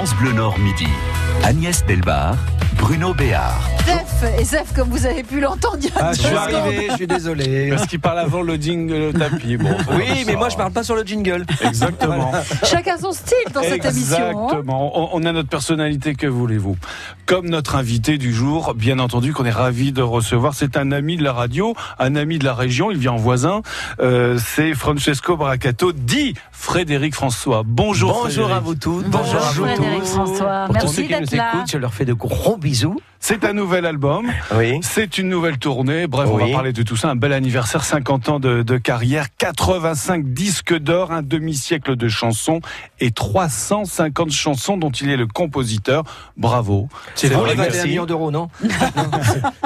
France Bleu Nord Midi. Agnès Delbar, Bruno Béard. Zef, et Zef, comme vous avez pu l'entendre, il y a Ah, je suis arrivé, je suis désolé. Parce qu'il parle avant le jingle tapis. Bon, Oui, mais moi je parle pas sur le jingle. Exactement. Chacun son style dans cette émission. hein. Exactement. On, on a notre personnalité, que voulez-vous? Comme notre invité du jour, bien entendu, qu'on est ravi de recevoir. C'est un ami de la radio, un ami de la région. Il vient en voisin. Euh, c'est Francesco Bracato, dit Frédéric François. Bonjour. Bonjour Frédéric. à vous toutes. Bonjour, à vous Frédéric tous. François. Pour tous Merci ceux qui nous d'être là. écoutent, je leur fais de gros bisous. C'est un nouvel album. Oui. C'est une nouvelle tournée. Bref, on va parler de tout ça. Un bel anniversaire, 50 ans de, de carrière, 85 disques d'or, un demi-siècle de chansons et 350 chansons dont il est le compositeur. Bravo. C'est vous vous les les 21 21 millions d'euros, non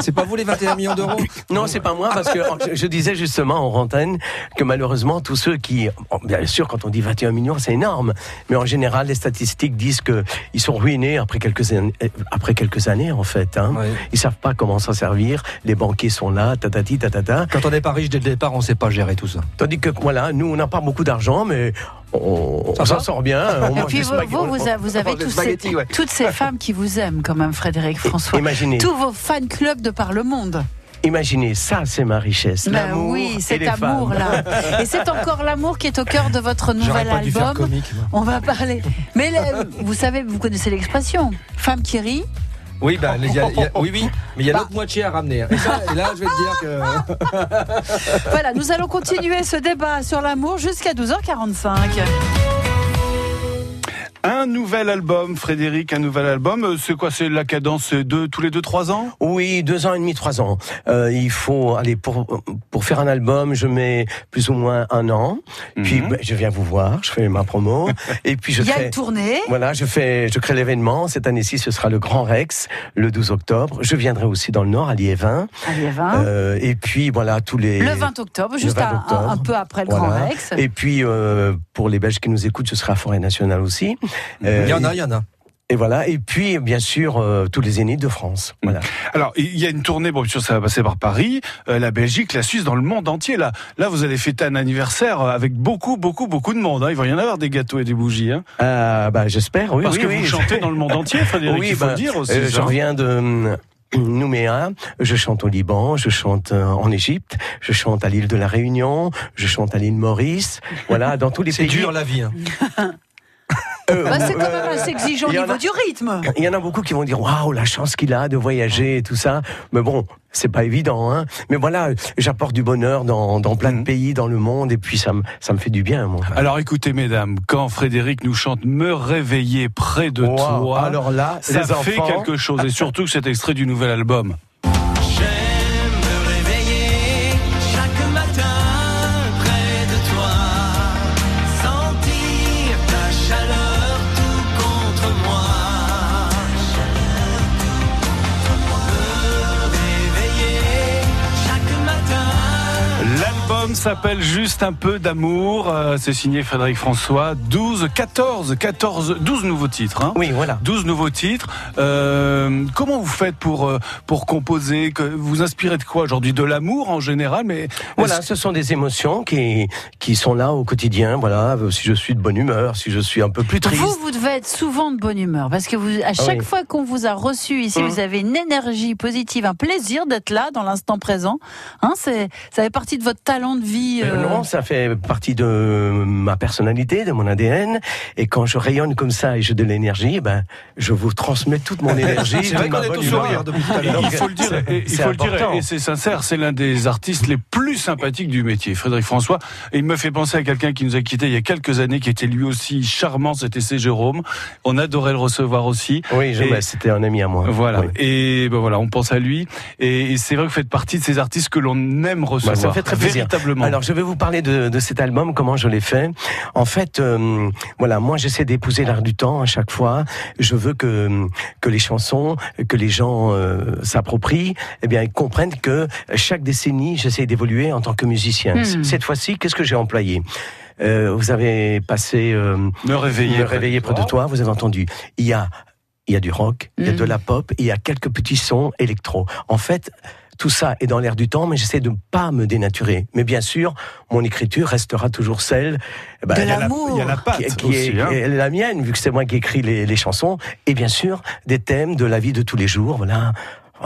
C'est pas vous les 21 millions d'euros Non, c'est pas moi parce que je disais justement en rantaine que malheureusement tous ceux qui, bien sûr, quand on dit 21 millions, c'est énorme, mais en général les statistiques disent que ils sont ruinés après quelques années, après quelques années en fait. Hein. Ils savent pas comment s'en servir. Les banquiers sont là, tatati tatata. Quand on n'est pas riche dès le départ, on ne sait pas gérer tout ça. Tandis que voilà, nous on n'a pas beaucoup d'argent, mais on, on s'en sort bien. On Et puis vous, vous, avez tous ces- ouais. toutes ces femmes qui vous aiment quand même, Frédéric François. Imaginez. Tous vos fan clubs de par le monde. Imaginez, ça c'est ma richesse. Ben L'amour oui, et cet amour-là. Et c'est encore l'amour qui est au cœur de votre nouvel dû faire album. comique. moi. On va parler. Mais le- vous savez, vous connaissez l'expression. Femme qui rit. Oui, bah, il y a- il y a- oui, oui, mais il y a l'autre moitié à ramener. Et, ça, et là, je vais te dire que. Voilà, nous allons continuer ce débat sur l'amour jusqu'à 12h45. Un nouvel album, Frédéric, un nouvel album. Euh, C'est quoi C'est la cadence de tous les deux, trois ans? Oui, deux ans et demi, trois ans. Euh, il faut aller pour pour faire un album, je mets plus ou moins un an. Puis Mhm. ben, je viens vous voir, je fais ma promo, et puis je Il y a crée. une tournée. Voilà, je fais, je crée l'événement. Cette année-ci, ce sera le Grand Rex, le 12 octobre. Je viendrai aussi dans le Nord, à Liévin. Allez, 20. Euh, et puis voilà tous les. le 20 octobre, juste 20 un- un, octobre. un peu après le Grand. Rex. Et puis euh, pour les Belges qui nous écoutent, ce sera à Forêt Nationale aussi. Euh, Il y en a, il y en a. Et voilà. Et puis bien sûr euh, tous les Zéniths de France. Voilà. Alors, il y a une tournée, bon, bien sûr, ça va passer par Paris, euh, la Belgique, la Suisse, dans le monde entier. Là, là, vous allez fêter un anniversaire avec beaucoup, beaucoup, beaucoup de monde. hein. Il va y en avoir des gâteaux et des bougies. Hein. Euh, bah, j'espère. Oui, Parce oui, que oui. vous chantez dans le monde entier, Frédéric, Oui, il faut bah, le dire aussi. Euh, je reviens de Nouméa, je chante au Liban, je chante en Égypte, je chante à l'île de la Réunion, je chante à l'île Maurice, voilà, dans tous les C'est pays. dur la vie. hein. Euh, Bah, c'est quand même euh, assez exigeant au niveau a- du rythme. Il y en a beaucoup qui vont dire waouh la chance qu'il a de voyager et tout ça. Mais bon, c'est pas évident. Hein. Mais voilà, j'apporte du bonheur dans, dans plein de Mhm. pays dans le monde et puis ça me ça me fait du bien. Moi. Alors écoutez, mesdames, quand Frédéric nous chante Me réveiller près de toi, alors là, ça les fait enfants, quelque chose. Et surtout que cet extrait du nouvel album. L'album s'appelle Juste un peu d'amour. Euh, C'est signé Frédéric François. 12, 14, 14, 12 nouveaux titres. Hein. Oui, voilà. 12 nouveaux titres. Euh, comment vous faites pour euh, pour composer? Que Vous inspirez de quoi aujourd'hui? De l'amour en général, mais Voilà, ce sont des émotions qui qui sont là au quotidien. Voilà, si je suis de bonne humeur, si je suis un peu plus triste. Vous, vous devez être souvent de bonne humeur parce que vous, à chaque oui. fois qu'on vous a reçu ici, Mhm. vous avez une énergie positive, un plaisir d'être là dans l'instant présent. Hein, ça fait partie de votre talent de vie. Euh, euh, Non, ça fait partie de ma personnalité, de mon ADN. Et quand je rayonne comme ça et j'ai de l'énergie, eh ben, je vous transmets toute mon énergie. C'est vrai qu'on est sourire depuis tout à Et l'heure. il faut le dire, et, il c'est faut le dire, et c'est sincère, c'est l'un des artistes les plus sympathiques du métier, Frédéric François. Et il me fait penser à quelqu'un qui nous a quittés il y a quelques années, qui était lui aussi charmant, c'était C. Jérôme. On adorait le recevoir aussi. Oui, je- Et- c'était un ami à moi. Voilà. Oui. Et ben voilà, on pense à lui. Et, et c'est vrai que vous faites partie de ces artistes que l'on aime recevoir. Bah, ça fait très plaisir. Alors, je vais vous parler de, de cet album, comment je l'ai fait. En fait, euh, voilà, moi, j'essaie d'épouser l'art du temps à chaque fois. Je veux que que les chansons, que les gens euh, s'approprient, eh bien, ils comprennent que chaque décennie, j'essaie d'évoluer en tant que musicien. Hmm. Cette fois-ci, qu'est-ce que j'ai employé? Euh, Vous avez passé euh, me réveiller. me réveiller près de toi. Vous avez entendu. Il y a il y a du rock, il y a de la pop, et il y a quelques petits sons électro. En fait, tout ça est dans l'air du temps, mais j'essaie de ne pas me dénaturer. Mais bien sûr, mon écriture restera toujours celle eh ben, De Il y a la- l'amour. il y a la patte qui, qui aussi. est, hein. qui est la mienne, vu que c'est moi qui écris les, les chansons, et bien sûr des thèmes de la vie de tous les jours. Voilà.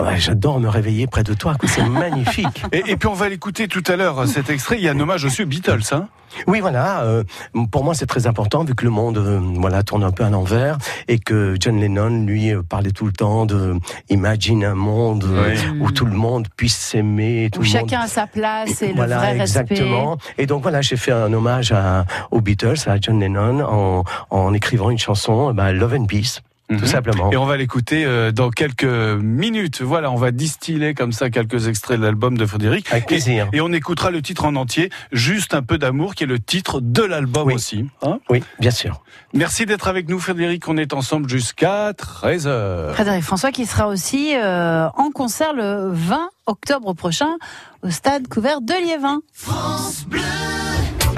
Oh, J'adore me réveiller près de toi, quoi. c'est magnifique. Et, et puis on va l'écouter tout à l'heure, cet extrait. Il y a un hommage aussi aux Beatles. Hein Oui, voilà. euh, pour moi, c'est très important vu que le monde, euh, voilà, tourne un peu à l'envers et que John Lennon, lui, euh, parlait tout le temps de imagine un monde euh, Oui. où tout le monde puisse s'aimer, tout Où le monde chacun a sa place et voilà, le vrai exactement. Et donc voilà, j'ai fait un hommage à, aux Beatles, à John Lennon, en, en écrivant une chanson, bah, Love and Peace, Mhm. tout simplement. Et on va l'écouter euh, dans quelques minutes. Voilà, on va distiller comme ça quelques extraits de l'album de Frédéric. Avec Et, plaisir. et on écoutera le titre en entier, Juste un peu d'amour, qui est le titre de l'album Oui. aussi. hein. Oui, bien sûr. Merci d'être avec nous, Frédéric. On est ensemble jusqu'à 13h. Frédéric François qui sera aussi euh, en concert le 20 octobre prochain au stade couvert de Liévin.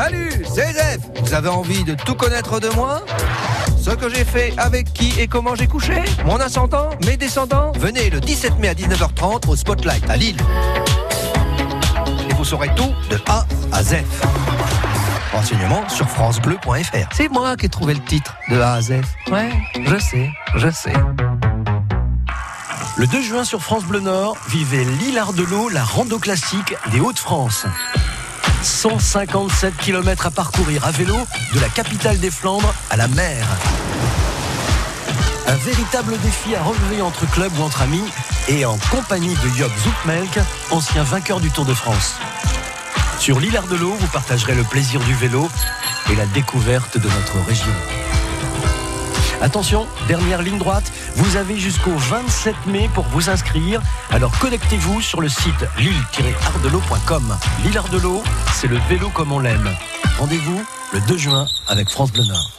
Salut, c'est Zef Vous avez envie de tout connaître de moi? Ce que j'ai fait, avec qui et comment j'ai couché? Mon ascendant, mes descendants? Venez le 17 mai à 19h30 au Spotlight à Lille. Et vous saurez tout de A à Z. Renseignements sur francebleu.fr. C'est moi qui ai trouvé le titre de A à Z. Ouais, je sais, je sais. Le 2 juin sur France Bleu Nord, vivez l'Hilar-de-l'eau, la rando classique des Hauts-de-France. 157 km à parcourir à vélo de la capitale des Flandres à la mer. Un véritable défi à relever entre clubs ou entre amis et en compagnie de Job Zoutmelk, ancien vainqueur du Tour de France. Sur l'Hilar-de-l'eau, vous partagerez le plaisir du vélo et la découverte de notre région. Attention, dernière ligne droite, vous avez jusqu'au 27 mai pour vous inscrire. Alors connectez-vous sur le site lille-ardelot.com. Lille Ardelot, c'est le vélo comme on l'aime. Rendez-vous le 2 juin avec France Bleu Nord.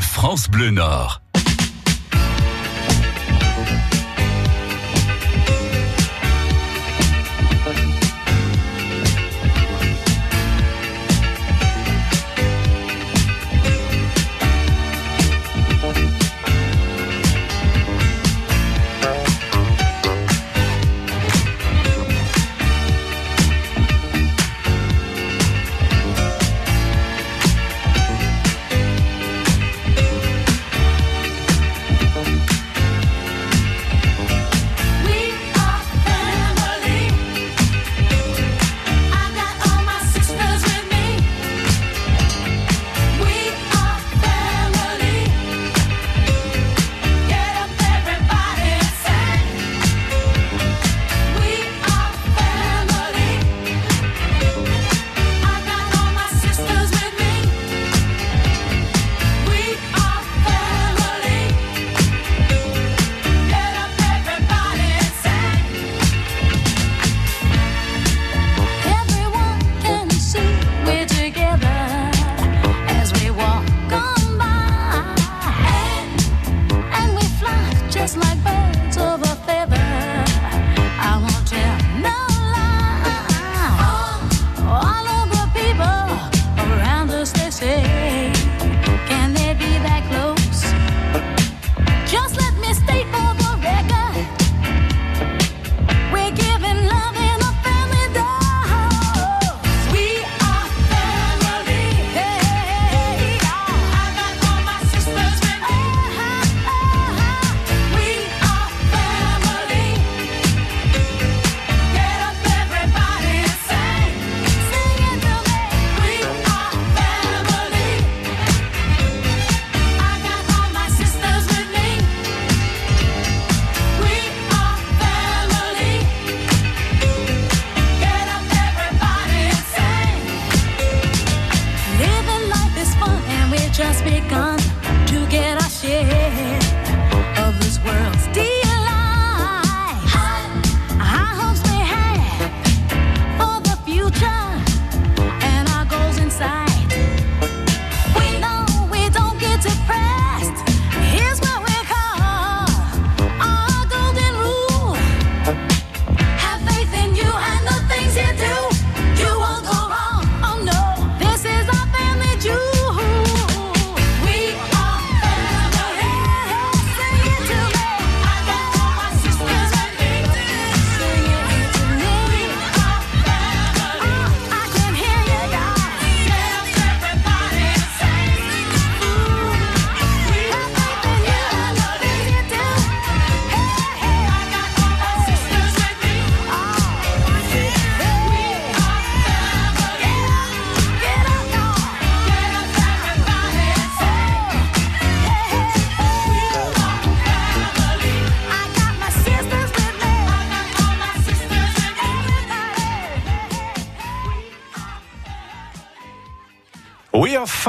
France Bleu Nord. We are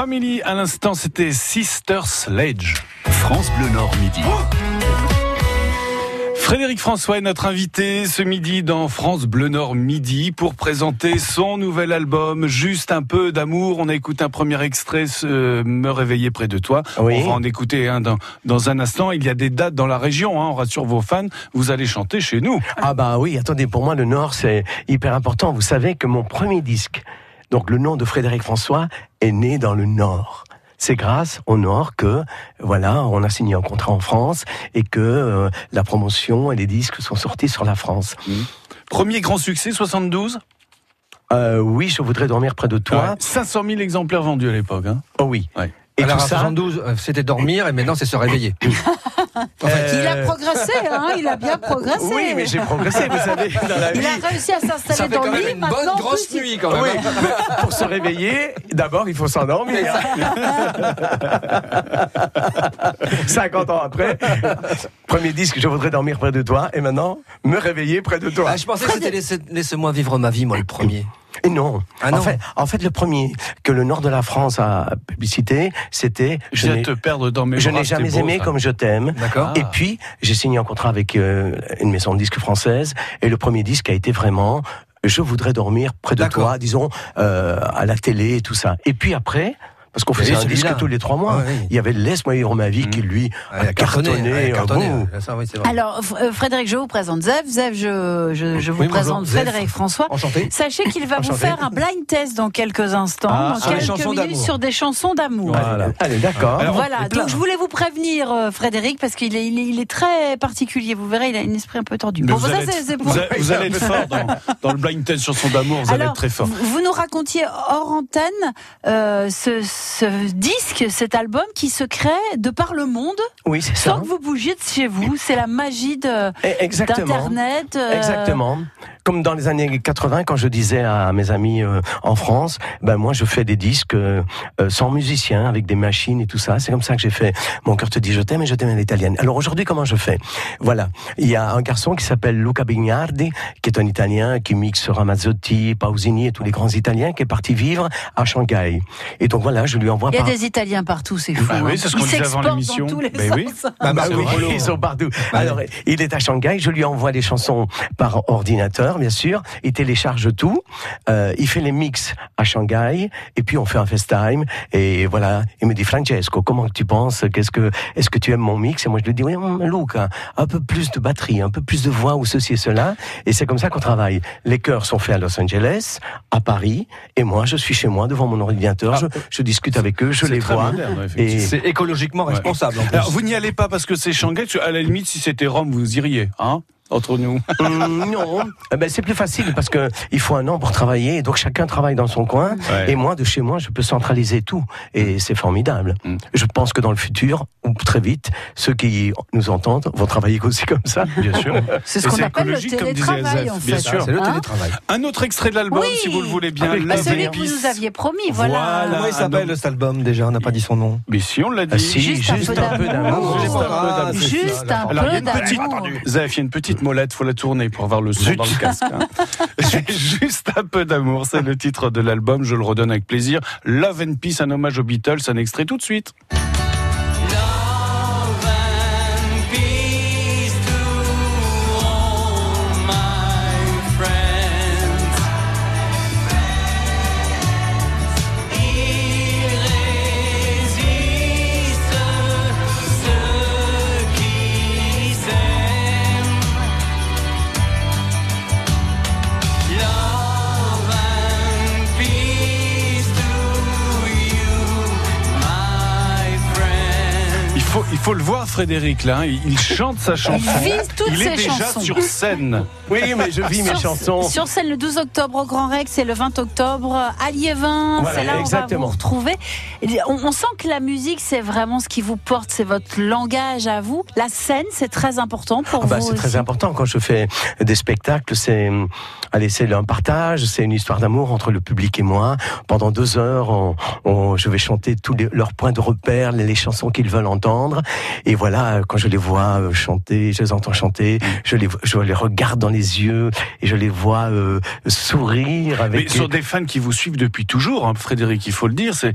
family. À l'instant, c'était Sister Sledge. France Bleu Nord midi. Frédéric François est notre invité ce midi dans France Bleu Nord Midi pour présenter son nouvel album Juste un peu d'amour. On a écouté un premier extrait, Me réveiller près de toi. Oui. On va en écouter un dans, dans un instant. Il y a des dates dans la région, hein, on rassure vos fans. Vous allez chanter chez nous. Ah bah oui, attendez, pour moi le Nord c'est hyper important. Vous savez que mon premier disque, donc le nom de Frédéric François, est né dans le Nord. C'est grâce au Nord que voilà, on a signé un contrat en France et que euh, la promotion et les disques sont sortis sur la France. Premier grand succès, 72 Euh, oui, je voudrais dormir près de toi. Ouais. 500 000 exemplaires vendus à l'époque. Hein. Oh oui. Ouais. Et Alors tout à ça. 72, euh, c'était dormir et maintenant c'est se réveiller. En fait, Il a progressé, hein, il a bien progressé. Oui, mais j'ai progressé, vous savez, dans la Il vie. a réussi à s'installer dans quand le même lit. une maintenant, bonne grosse plus, nuit quand même. Oui, mais pour se réveiller, d'abord il faut s'endormir. 50 ans après, premier disque, je voudrais dormir près de toi, et maintenant, me réveiller près de toi. Ah, je pensais que c'était laisse- Laisse-moi vivre ma vie, moi, le premier. Et non. Ah non. En, fait, en fait, le premier que le nord de la France a publicité, c'était Je te perdre dans mes je n'ai jamais beau, aimé ça. comme je t'aime. D'accord. Et puis, j'ai signé un contrat avec euh, une maison de disques française, et le premier disque a été vraiment Je voudrais dormir près de toi, disons, euh, à la télé et tout ça. Et puis après, parce qu'on faisait un celui-là. disque tous les trois mois, oui. il y avait ma vie qui, lui, Ouais, a cartonné. euh, cartonné, bon. ouais, ça, oui, c'est vrai. Alors, euh, Frédéric, je vous présente Zev. Zev, je, je, je vous Oui, présente. Frédéric François. Enchanté. Sachez qu'il va vous faire un blind test dans quelques instants, Ah, dans les quelques minutes d'amour. sur des chansons d'amour. Voilà. Allez, d'accord. Alors, Voilà, donc je voulais vous prévenir, euh, Frédéric, parce qu'il est, il est, il est très particulier. Vous verrez, il a un esprit un peu tordu. Bon, vous, ça, allez c'est être, c'est pour. vous allez- vous allez être fort dans, dans le blind test sur son d'amour, vous allez être très fort. vous vous nous racontiez hors antenne euh, ce, ce disque, cet album qui se crée de par le monde Oui, c'est ça. sans que vous bougiez de chez vous. C'est la magie de Eh, Exactement. d'internet. euh, Exactement. Comme dans les années 80, quand je disais à mes amis euh, en France, ben moi je fais des disques euh, euh, sans musiciens, avec des machines et tout ça. C'est comme ça que j'ai fait Mon cœur te dit je t'aime et je t'aime à l'italienne. Alors aujourd'hui, comment je fais? Voilà, il y a un garçon qui s'appelle Luca Bignardi, qui est un Italien qui mixe Ramazzotti, Pausini et tous les grands Italiens, qui est parti vivre à Shanghai. Et donc voilà, je lui envoie Il y a par des Italiens partout, c'est fou. Bah oui, hein. c'est ce qu'on Ils disait avant l'émission. Dans tous les Ben oui. sens. Ah bah Ah oui, oui, ils sont partout. Alors, il est à Shanghai, je lui envoie les chansons par ordinateur, bien sûr. Il télécharge tout. Euh, il fait les mix à Shanghai, et puis on fait un FaceTime. Et voilà, il me dit Francesco, comment tu penses? Qu'est-ce que, est-ce que tu aimes mon mix? Et moi je lui dis oui, hum, Luca, un peu plus de batterie, un peu plus de voix ou ceci et cela. Et c'est comme ça qu'on travaille. Les chœurs sont faits à Los Angeles, à Paris, et moi je suis chez moi devant mon ordinateur. Je, je discute avec eux, je les vois. moderne. Et C'est écologiquement Ouais. responsable. en plus. Alors, vous n'y allez pas parce que c'est Shanghai. À la limite, si c'était Rome, vous iriez, hein Entre nous. Hum, non, Eh ben, c'est plus facile parce que il faut un an pour travailler, et donc chacun travaille dans son coin. Ouais. Et moi, de chez moi, je peux centraliser tout, et c'est formidable. Mm. Je pense que dans le futur, ou très vite, ceux qui nous entendent vont travailler aussi comme ça. Bien sûr. C'est ce qu'on appelle le comme télétravail, Zef, en bien fait. sûr. C'est le Hein télétravail. Un autre extrait de l'album, Oui. si vous le voulez bien. Avec Bah, celui que vous nous aviez promis, voilà. Voilà. Comment il s'appelle cet album déjà? On n'a pas dit son nom. Mais si, on l'a Ah, dit. si, Juste un juste peu un peu d'amour. Juste un peu Ah, d'amour. Juste un peu d'amour. Zef, il y a une petite molette, faut la tourner pour avoir le son dans le casque. hein. Juste un peu d'amour, c'est le titre de l'album, je le redonne avec plaisir. Love and Peace, un hommage aux Beatles, un extrait tout de suite. Frédéric, là. Il, il chante sa chanson. vise toutes il est ses déjà chansons. sur scène. Oui, mais je vis mes Sur- chansons. Sur scène le 12 octobre au Grand Rex et le 20 octobre à Liévin. Voilà, c'est là où on va vous retrouver. Et On, on sent que la musique, c'est vraiment ce qui vous porte, c'est votre langage à vous. La scène, c'est très important pour Ah bah, vous. c'est très important quand je fais des spectacles. C'est, allez, c'est un partage, c'est une histoire d'amour entre le public et moi. Pendant deux heures, on, on- je vais chanter tous les- leurs points de repère, les, les chansons qu'ils veulent entendre. Et voilà, quand je les vois euh, chanter, je les entends chanter, je les, je les regarde dans les yeux et je les vois euh, sourire avec. Mais ce sont des fans qui vous suivent depuis toujours, hein, Frédéric, il faut le dire. C'est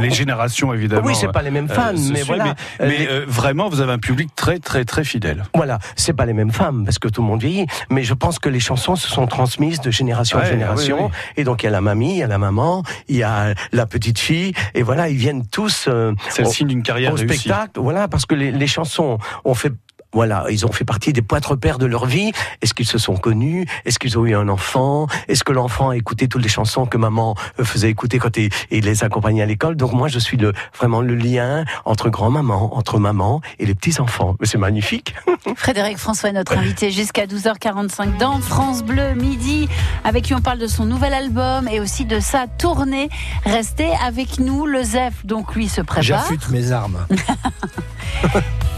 les générations, évidemment. Oui, c'est pas les mêmes fans, euh, se mais suivent, voilà. Mais, mais, Les- euh, vraiment, vous avez un public très, très, très fidèle. Voilà, c'est pas les mêmes femmes parce que tout le monde vieillit, mais je pense que les chansons se sont transmises de génération en génération. oui, oui. Et donc il y a la mamie, il y a la maman, il y a la petite fille, et voilà, ils viennent tous C'est le au- signe d'une carrière au réussie. spectacle. Voilà, parce que les, les chansons ont fait. Voilà, ils ont fait partie des poids repères de leur vie. Est-ce qu'ils se sont connus? Est-ce qu'ils ont eu un enfant? Est-ce que l'enfant a écouté toutes les chansons que maman euh, faisait écouter quand il, il les accompagnait à l'école? Donc moi, je suis le, vraiment le lien entre grand-maman, entre maman et les petits-enfants. Mais c'est magnifique. Frédéric François est notre invité jusqu'à 12h45 dans France Bleu Midi, avec qui on parle de son nouvel album et aussi de sa tournée. Restez avec nous, le ZEF, donc lui se prépare. J'affûte mes armes.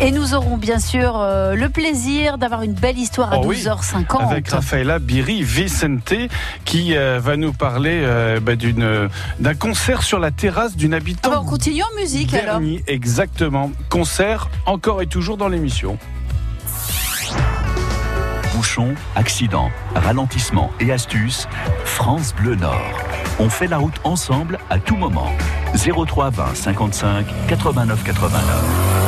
Et nous aurons bien sûr euh, le plaisir d'avoir une belle histoire à Oh oui, 12h50. Avec Rafaela Biri Vicente qui euh, va nous parler euh, bah, d'une d'un concert sur la terrasse d'une Ah habitante. bah, on continue en musique alors. Exactement. Concert encore et toujours dans l'émission. Bouchons, accidents, ralentissements et astuces, France Bleu Nord. On fait la route ensemble à tout moment. 03 20 55 89 89.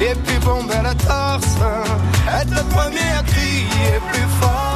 et puis bomber la torse. Être le premier à crier plus fort.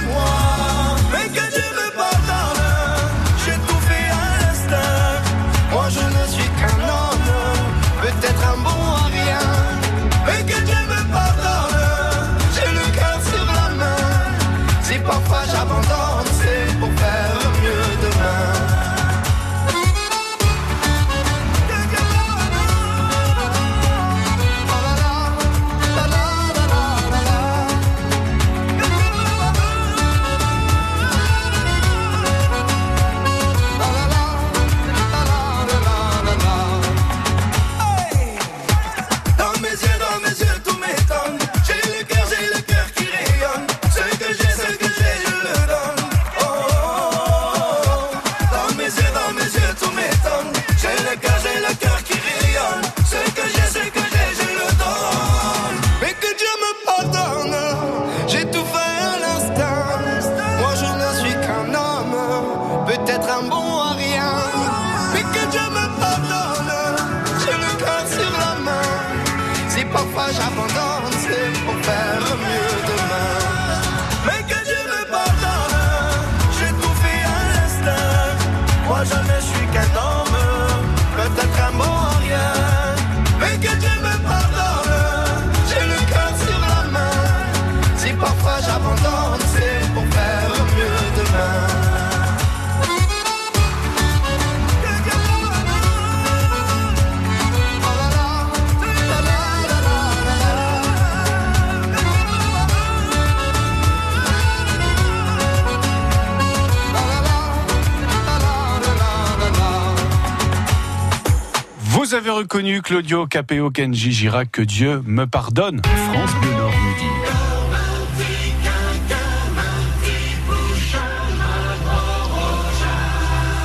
Avez reconnu Claudio Capeo Kenji Girac, que Dieu me pardonne. France Bleu Nord midi.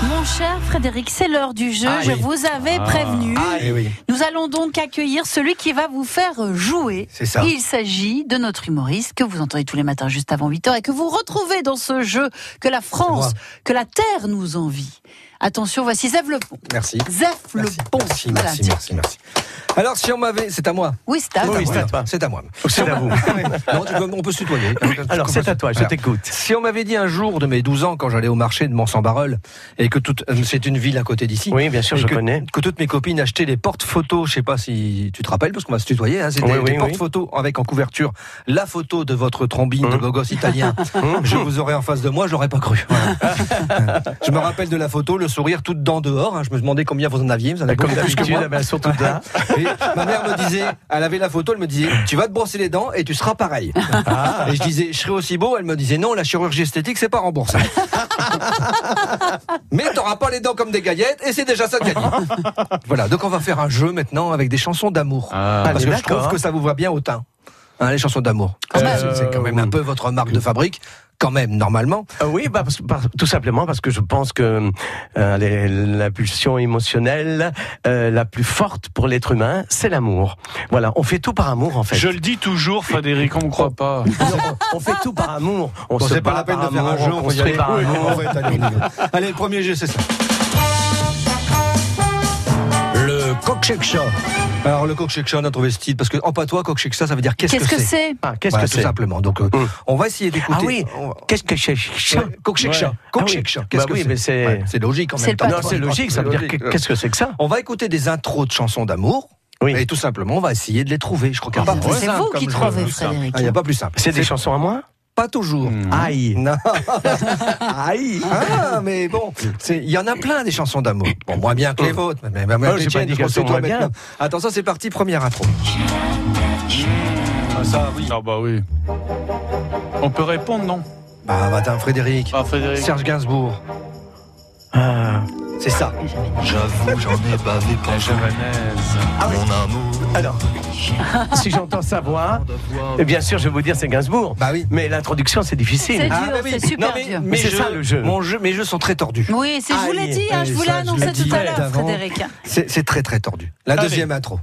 Mon cher Frédéric, c'est l'heure du jeu. Ah Je oui. vous avais prévenu. Ah, eh oui. Nous allons donc accueillir celui qui va vous faire jouer. C'est ça. Il s'agit de notre humoriste que vous entendez tous les matins juste avant 8h et que vous retrouvez dans ce jeu que la France, que la Terre nous envie. Attention, voici Zef Le Pont. Merci. Zef Le Pont. merci, Voilà, merci, merci, merci. Alors, si on m'avait. C'est à moi. Oui, c'est à Oui, vous. c'est à toi. C'est à moi. C'est à vous. Non, tu peux- on peut se tutoyer. Alors, c'est à toi, je t'écoute. Si on m'avait dit un jour de mes 12 ans, quand j'allais au marché de Mont-Saint-Barreul, et que toute, euh, c'est une ville à côté d'ici. Oui, bien sûr, je que, connais. que toutes mes copines achetaient des porte-photos, je sais pas si tu te rappelles, parce qu'on va se tutoyer, hein, c'est Oui, des, oui, des oui. porte-photos avec en couverture la photo de votre trombine de Hum. beau gosse italien. je vous aurais en face de moi, je l'aurais pas cru. Voilà. je me rappelle de la photo, le sourire tout dedans dehors. hein, je me demandais combien vous en aviez. Vous en avez Comme plus que d'habitude, moi. eh ben, surtout là. Et ma mère me disait, elle avait la photo, elle me disait, tu vas te brosser les dents et tu seras pareil. Ah. Et je disais, je serai aussi beau. Elle me disait, non, la chirurgie esthétique, c'est pas remboursé. Mais t'auras pas les dents comme des gaillettes et c'est déjà ça de gagner. voilà, donc on va faire un jeu maintenant avec des chansons d'amour. Ah. Parce que je trouve que ça vous va bien au teint. Hein, les chansons d'amour. Quand même. C'est- quand même un peu votre marque de fabrique. Quand même, normalement. Euh, oui, bah, parce- tout simplement parce que je pense que euh, la pulsion émotionnelle euh, la plus forte pour l'être humain, c'est l'amour. Voilà, on fait tout par amour en fait. Je le dis toujours, Frédéric, on me croit pas. Non, on fait tout par amour. On Bon, se pas bat la peine par de faire un amour, jeu, on on va y aller. par Oui, amour. Allez, le premier jeu, c'est ça. Coq-shake Alors, le coq-shake on a trouvé ce titre, parce que en patois, coq-shake ça veut dire qu'est-ce Qu'est-ce que c'est? Ah, qu'est-ce Voilà, que tout c'est? simplement. Donc, euh, Hum. on va essayer d'écouter. Ah oui, va- qu'est-ce que c'est? Coq-shake Ah oui. Qu'est-ce Bah que oui, c'est? c'est- c'est logique en C'est même temps. Non, c'est logique, ça veut dire que- qu'est-ce que c'est que ça? On va écouter des intros de chansons d'amour. Oui. Et tout simplement, on va essayer de les trouver. Je crois qu'il n'y a Ah, pas plus C'est simple vous comme qui trouvez. Frédéric. Il n'y a pas plus simple. C'est des chansons à moi? Pas toujours. Hmm. Aïe. Non. Aïe. Ah, mais bon, c'est- il y en a plein des chansons d'amour. Bon, moins bien que les vôtres. Mais, mais, mais Oh, les j'ai pas dit je toi, bien. maintenant. Attention, c'est parti, première intro. Ah, ça, oui. Ah bah oui. On peut répondre, non? Bah, attends, Frédéric. Ah, Frédéric. Serge Gainsbourg. Ah. C'est ça. J'avoue, j'en ai bavé La pour javanaise. mon amour. Alors, si j'entends sa voix, et bien sûr, je vais vous dire c'est Gainsbourg. Bah oui. Mais l'introduction, c'est C'est difficile. dur, bah oui. c'est super Non, mais, dur. mes c'est jeux- ça, le jeu. Mon jeu, mes jeux sont très tordus. Oui, c'est, je vous l'ai Aïe. dit, hein, je vous l'ai ça, annoncé l'ai tout à l'heure, d'avant. Frédéric. C'est c'est très très tordu. La Allez. deuxième intro.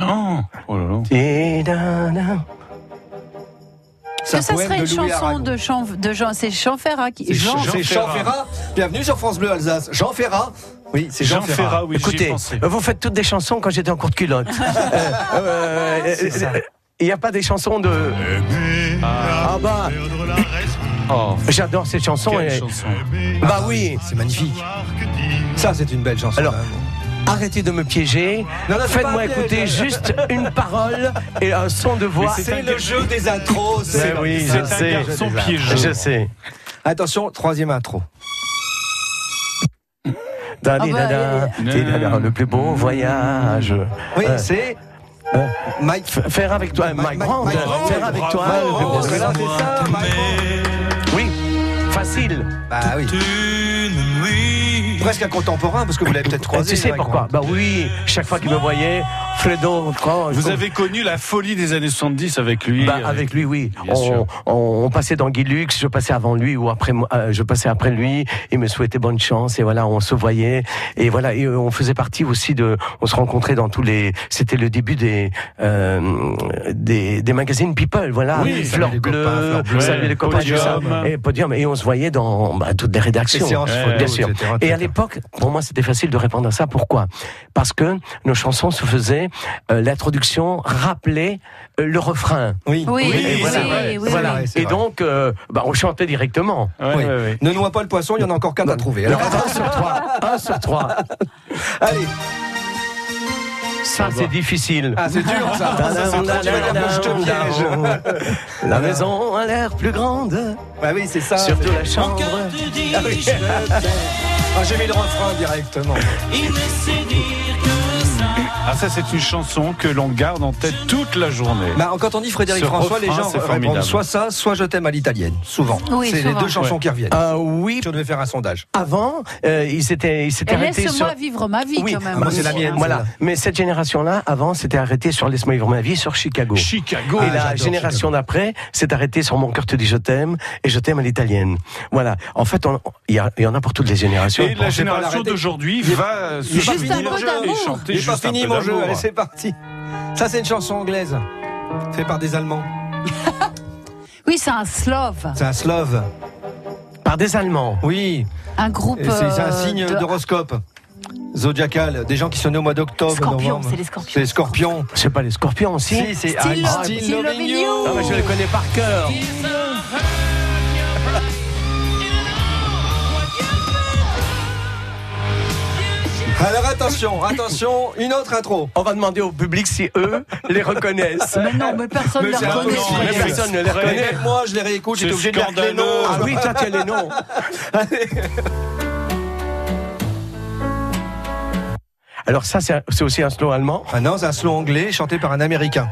Oh, oh là là. C'est Que ça serait une chanson de Jean, de Jean, c'est Jean Ferrat qui. C'est Jean, Jean c'est Jean Ferrat. Ferrat. Bienvenue sur France Bleu Alsace. Jean Ferrat. Oui, c'est Jean, Jean Ferrat, oui, Écoutez, pensé. vous faites toutes des chansons quand j'étais en courte culotte. Euh, euh, C'est euh, Il n'y a pas des chansons de. Ah bah, Oh, j'adore ces chansons. quelle et- chanson. Bah oui. C'est magnifique. Ça, c'est une belle chanson. Alors. Arrêtez de me piéger. Non, non, c'est pas Faites-moi écouter juste une parole et un son de voix. C'est le jeu des intros. Ben oui, C'est je un sais. garçon piégeux. Je sais. Attention, troisième intro. Da, Ah di, bah, da, da, euh, di, da, da, Le plus beau voyage. Oui, Euh, c'est euh, Mike. F- Faire avec toi, Mike, Brand. Mike Brand. Faire avec toi. Bravo. le plus beau c'est là, voyage. c'est ça, Mike. Oui, facile. Bah oui. Presque un contemporain, parce que vous l'avez peut-être croisé. tu sais pourquoi? Bah oui, chaque fois qu'il me voyait, Fredo, quand- Vous quand- avez connu la folie des années 70 avec lui Bah, avec lui, oui. On, on- on passait dans Guy Lux, je passais avant lui ou après euh, je passais après lui. Il me souhaitait bonne chance et voilà, on se voyait et voilà, et euh, on faisait partie aussi de, on se rencontrait dans tous les, c'était le début des, euh, des, des magazines People, voilà, Oui, Fleur Salut les Bleue, Salut les copains, tout ça. Podium. et Podium, et on se voyait dans bah, toutes les rédactions, Les Euh, photos, bien sûr. etc., Et à l'époque, pour moi, c'était facile de répondre à ça. Pourquoi? Parce que nos chansons se faisaient, euh, l'introduction rappelait euh, le refrain. Oui, Oui, Et oui, voilà. oui, Voilà. Et donc, euh, bah, on chantait directement. Ouais, Oui. ouais, ouais. Ne noie pas le poisson, il y en a encore qu'un à trouver. Alors, un sur trois. Un sur trois. allez. Ça, c'est difficile. Ah, c'est dur ça. Ça, c'est trop dur. Tu vas dire que je te piège. La maison a l'air plus grande, Bah oui, c'est ça. surtout la chambre. Ah oui. Ah, j'ai mis le refrain directement. Ah, ça, c'est une chanson que l'on garde en tête toute la journée. Bah, quand on dit Frédéric Ce François, les gens répondent formidable. soit ça, soit je t'aime à l'italienne. Souvent. Oui, c'est les deux chansons Ouais. qui reviennent. Ah oui, Si on devait faire un sondage. avant, euh, ils s'étaient, ils s'étaient Et arrêtés sur. laisse-moi vivre ma vie Oui, quand même. ah, moi, c'est la mienne. Voilà. Mais cette génération-là, avant, s'était arrêtée sur Laisse-moi vivre ma vie sur Chicago. Chicago. et Ah, la génération d'après s'est arrêtée sur Mon cœur te dit je t'aime et je t'aime à l'italienne. Voilà. En fait, il y, a- il y en a pour toutes les générations. Et la génération d'aujourd'hui va se Juste un mon peu d'amour. Il n'est pas fini mon jeu. Allez, c'est parti. Ça, c'est une chanson anglaise. Fait par des Allemands. Oui, c'est un slove, C'est un slove. Par des Allemands. un Oui. groupe. Et C'est un euh, signe de- d'horoscope. Zodiacal. Des gens qui sont nés au mois d'octobre. Scorpion, c'est les scorpions. C'est les scorpions. C'est pas les scorpions aussi Si, c'est Still loving you. you. Ah, mais je les connais par cœur. Alors attention, attention, une autre intro. On va demander au public si eux les reconnaissent. Mais non, mais personne Mais les reconnaît. non, Mais personne ne les reconnaît. Moi, je les réécoute, j'étais obligé de mettre les noms. Ah oui, toi tu as les noms. Alors ça, c'est aussi un slow allemand? Ah non, c'est un slow anglais chanté par un américain.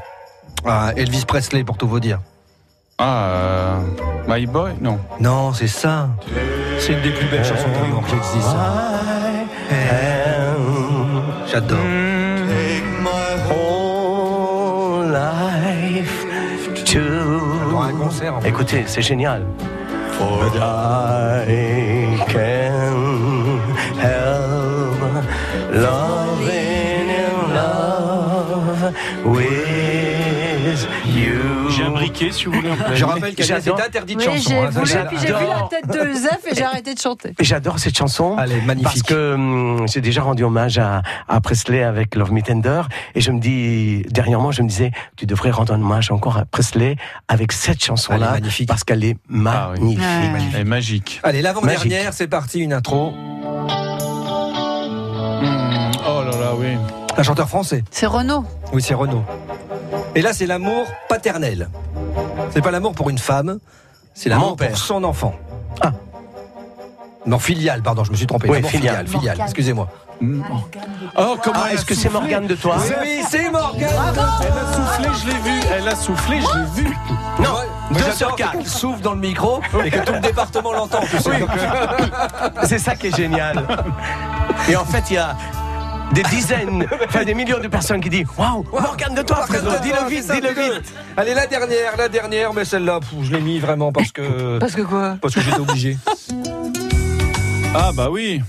Ah, Elvis Presley, pour tout vous dire. Ah, euh, My Boy? Non. Non, c'est ça. C'est une des plus belles chansons d'amour qui existent. J'adore. Un concert. en fait. Écoutez, c'est génial. I can help loving in love with you. J'ai un briquet, si vous voulez. Je rappelle qu'elle est interdite de chanson. j'ai hein, voulu, ça, puis j'ai vu la tête de Zef et j'ai arrêté de chanter. J'adore cette chanson. Elle est magnifique. Parce que hum, j'ai déjà rendu hommage à, à Presley avec Love Me Tender et je me dis dernièrement je me disais tu devrais rendre un hommage encore à Presley avec cette chanson Elle est là magnifique. parce qu'elle est Ah oui. magnifique. Ouais. Elle est magique. Allez, l'avant-dernière, c'est parti, une intro. Hmm, Oh là là, oui. Un chanteur français. C'est Renaud. Oui, c'est Renaud. Et là, c'est l'amour paternel. C'est pas l'amour pour une femme, c'est Mon l'amour père. pour son enfant. Ah. Non, filial, pardon, je me suis trompé. Oui, L'amour filial. filial, filial, Morgane. excusez-moi. Oh, comment Ah, est-ce que c'est Morgane de toi Oui, c'est Morgane Elle a soufflé, je l'ai vu. Elle a soufflé, je l'ai vu. Non, Moi, deux j'adore, sur c'est quatre. qu'elle souffle dans le micro et que tout le département l'entend. tu sais. Donc, euh, C'est ça qui est génial. Et en fait il y a des dizaines, enfin des millions de personnes qui disent Waouh, Morgane de toi, Fredo, dis-le vite, dis-le vite. Allez, la dernière, la dernière, mais celle-là, je l'ai mis vraiment parce que Parce que quoi? parce que j'étais obligé. Ah, bah oui.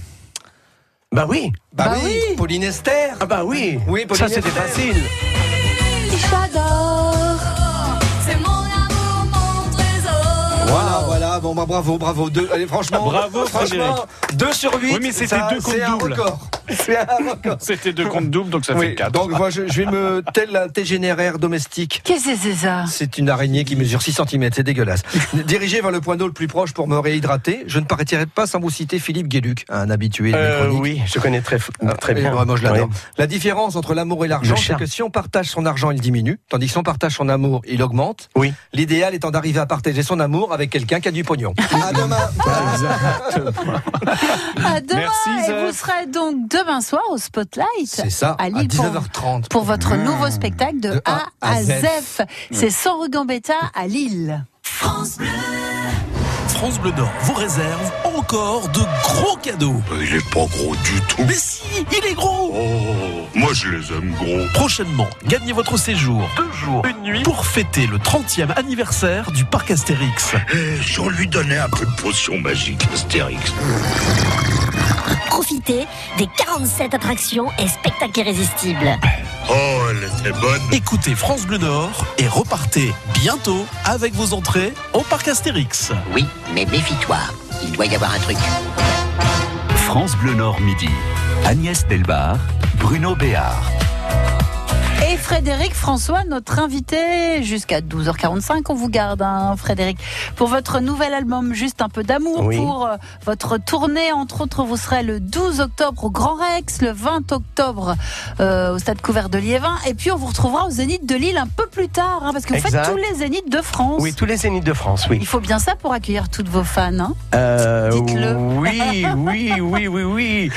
Bah oui, Bah, Bah oui, oui. Pauline Esther. ah bah oui, Oui, Pauline ça c'était facile. J'adore. C'est mon amour, mon trésor. Voilà, voilà, bon bah bravo, bravo. Deux, allez, franchement, Bravo, franchement, 2 sur 8. Oui, mais c'était deux contre double. record. C'était deux comptes doubles, donc ça fait quatre. donc moi je, je vais me tel un tégénéraire domestique. Qu'est-ce que c'est ça C'est une araignée qui mesure 6 cm, c'est dégueulasse. Dirigé vers le point d'eau le plus proche pour me réhydrater, je ne partirai pas sans vous citer Philippe Guéluc, un habitué de Euh, oui, je connais très, très bien. Vraiment, je l'adore. Oui. La différence entre l'amour et l'argent, c'est que si on partage son argent, il diminue, tandis que si on partage son amour, il augmente. Oui. L'idéal étant d'arriver à partager son amour avec quelqu'un qui a du pognon. À demain. À demain Merci, et vous serez donc demain soir au Spotlight C'est ça, à Lille pour, 19h30. pour votre nouveau spectacle de, De A à Z. C'est sans Rugambetta à Lille. France Bleu. France Bleu Nord vous réserve encore de gros cadeaux. Il est pas gros du tout. Mais si, il est gros Oh, moi je les aime gros. Prochainement, gagnez votre séjour deux jours, une nuit pour fêter le 30e anniversaire du parc Astérix. Eh, si on lui donnait un peu de potion magique, Astérix. Profitez des 47 attractions et spectacles irrésistibles. Oh, elle était bonne. Écoutez France Bleu Nord et repartez bientôt avec vos entrées au parc Astérix. Oui, mais méfie-toi. Il doit y avoir un truc. France Bleu Nord midi. Agnès Delbar, Bruno Béard. Et Frédéric François, notre invité, jusqu'à 12h45, on vous garde, hein, Frédéric, pour votre nouvel album, Juste un peu d'amour, Oui. pour euh, votre tournée, entre autres, vous serez le 12 octobre au Grand Rex, le 20 octobre euh, au Stade couvert de Liévin, et puis on vous retrouvera au Zénith de Lille un peu plus tard, hein, parce que vous Exact. faites tous les Zéniths de France. Oui, tous les zéniths de France, oui. Il faut bien ça pour accueillir toutes vos fans. Hein Euh, Dites-le. oui, oui, oui, oui, oui.